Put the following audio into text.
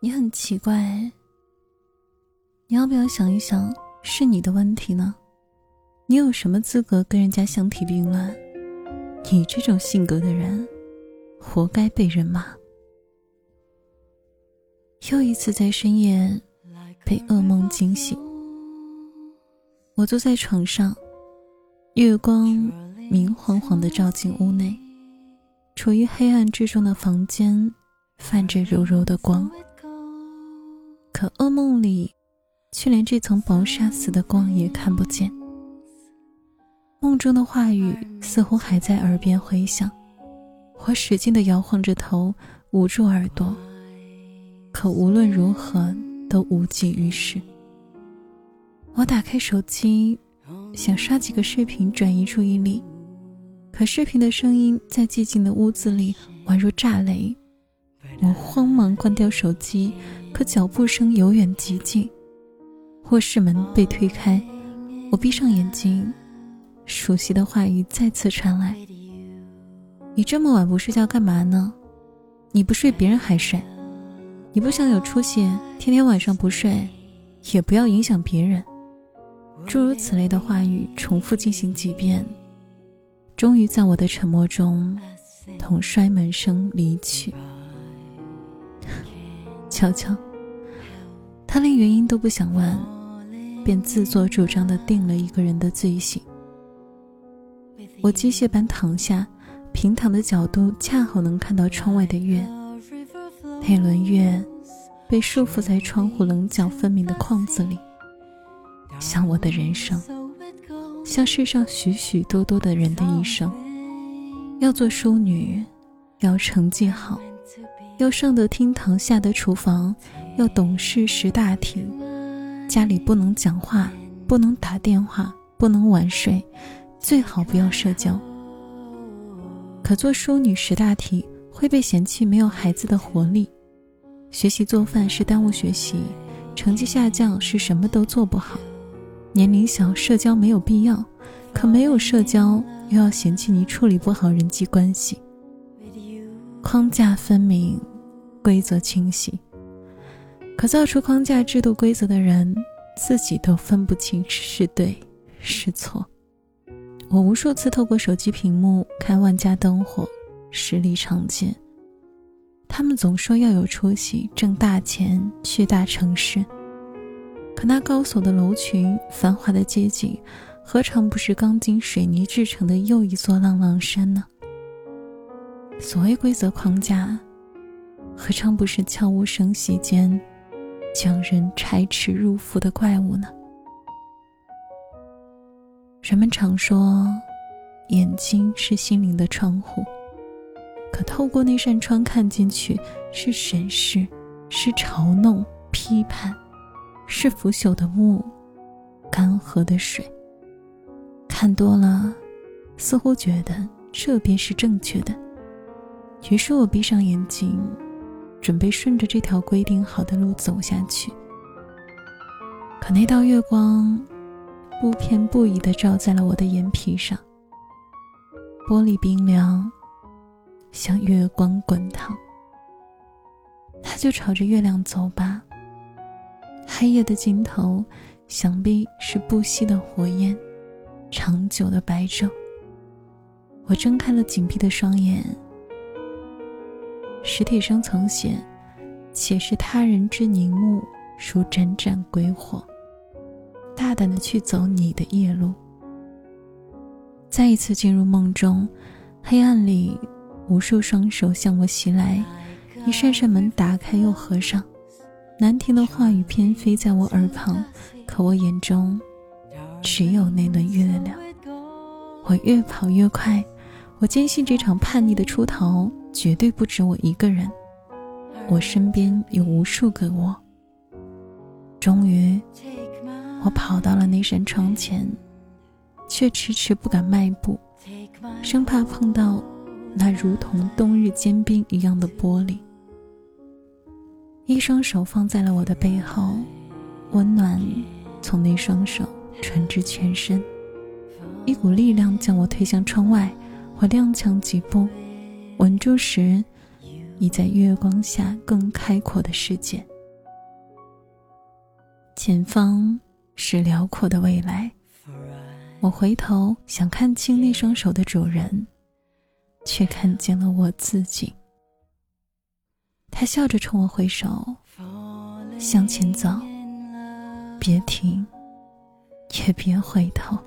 你很奇怪，你要不要想一想，是你的问题呢？你有什么资格跟人家相提并论？你这种性格的人，活该被人骂。又一次在深夜被噩梦惊醒，我坐在床上，月光明晃晃的照进屋内，处于黑暗之中的房间泛着柔柔的光。可噩梦里，却连这层薄纱似的光也看不见。梦中的话语似乎还在耳边回响，我使劲地摇晃着头，捂住耳朵，可无论如何都无济于事。我打开手机，想刷几个视频转移注意力，可视频的声音在寂静的屋子里宛若炸雷。我慌忙关掉手机。可脚步声由远及近，卧室门被推开，我闭上眼睛，熟悉的话语再次传来：“你这么晚不睡觉干嘛呢？你不睡，别人还睡。你不想有出息，天天晚上不睡，也不要影响别人。”诸如此类的话语重复进行几遍，终于在我的沉默中，同摔门声离去。悄悄，他连原因都不想问，便自作主张的定了一个人的罪行。我机械般躺下，平躺的角度恰好能看到窗外的月。那轮月，被束缚在窗户棱角分明的框子里，像我的人生，像世上许许多多的人的一生。要做淑女，要成绩好。要上得厅堂，下得厨房，要懂事识大体，家里不能讲话，不能打电话，不能晚睡，最好不要社交。可做淑女识大体会被嫌弃没有孩子的活力，学习做饭是耽误学习，成绩下降是什么都做不好，年龄小社交没有必要，可没有社交又要嫌弃你处理不好人际关系。框架分明，规则清晰。可造出框架、制度、规则的人，自己都分不清是对是错。我无数次透过手机屏幕看万家灯火，实力常见。他们总说要有出息，挣大钱，去大城市。可那高耸的楼群、繁华的街景，何尝不是钢筋水泥制成的又一座浪浪山呢？所谓规则框架，何尝不是悄无声息间将人拆齿入腹的怪物呢？人们常说，眼睛是心灵的窗户，可透过那扇窗看进去，是审视，是嘲弄、批判，是腐朽的木，干涸的水。看多了，似乎觉得这便是正确的。于是我闭上眼睛，准备顺着这条规定好的路走下去。可那道月光，不偏不倚地照在了我的眼皮上。玻璃冰凉，像月光滚烫。那就朝着月亮走吧。黑夜的尽头，想必是不息的火焰，长久的白昼。我睁开了紧闭的双眼。史铁生曾写：“且是他人之凝目，如盏盏鬼火。”大胆的去走你的夜路。再一次进入梦中，黑暗里，无数双手向我袭来，一扇扇门打开又合上，难听的话语偏飞在我耳旁，可我眼中只有那轮月亮。我越跑越快，我坚信这场叛逆的出逃。绝对不止我一个人，我身边有无数个我。终于，我跑到了那扇窗前，却迟迟不敢迈步，生怕碰到那如同冬日坚冰一样的玻璃。一双手放在了我的背后，温暖从那双手传至全身，一股力量将我推向窗外，我踉跄几步。稳住时，已在月光下更开阔的世界。前方是辽阔的未来。我回头想看清那双手的主人，却看见了我自己。他笑着冲我挥手，向前走，别停，也别回头。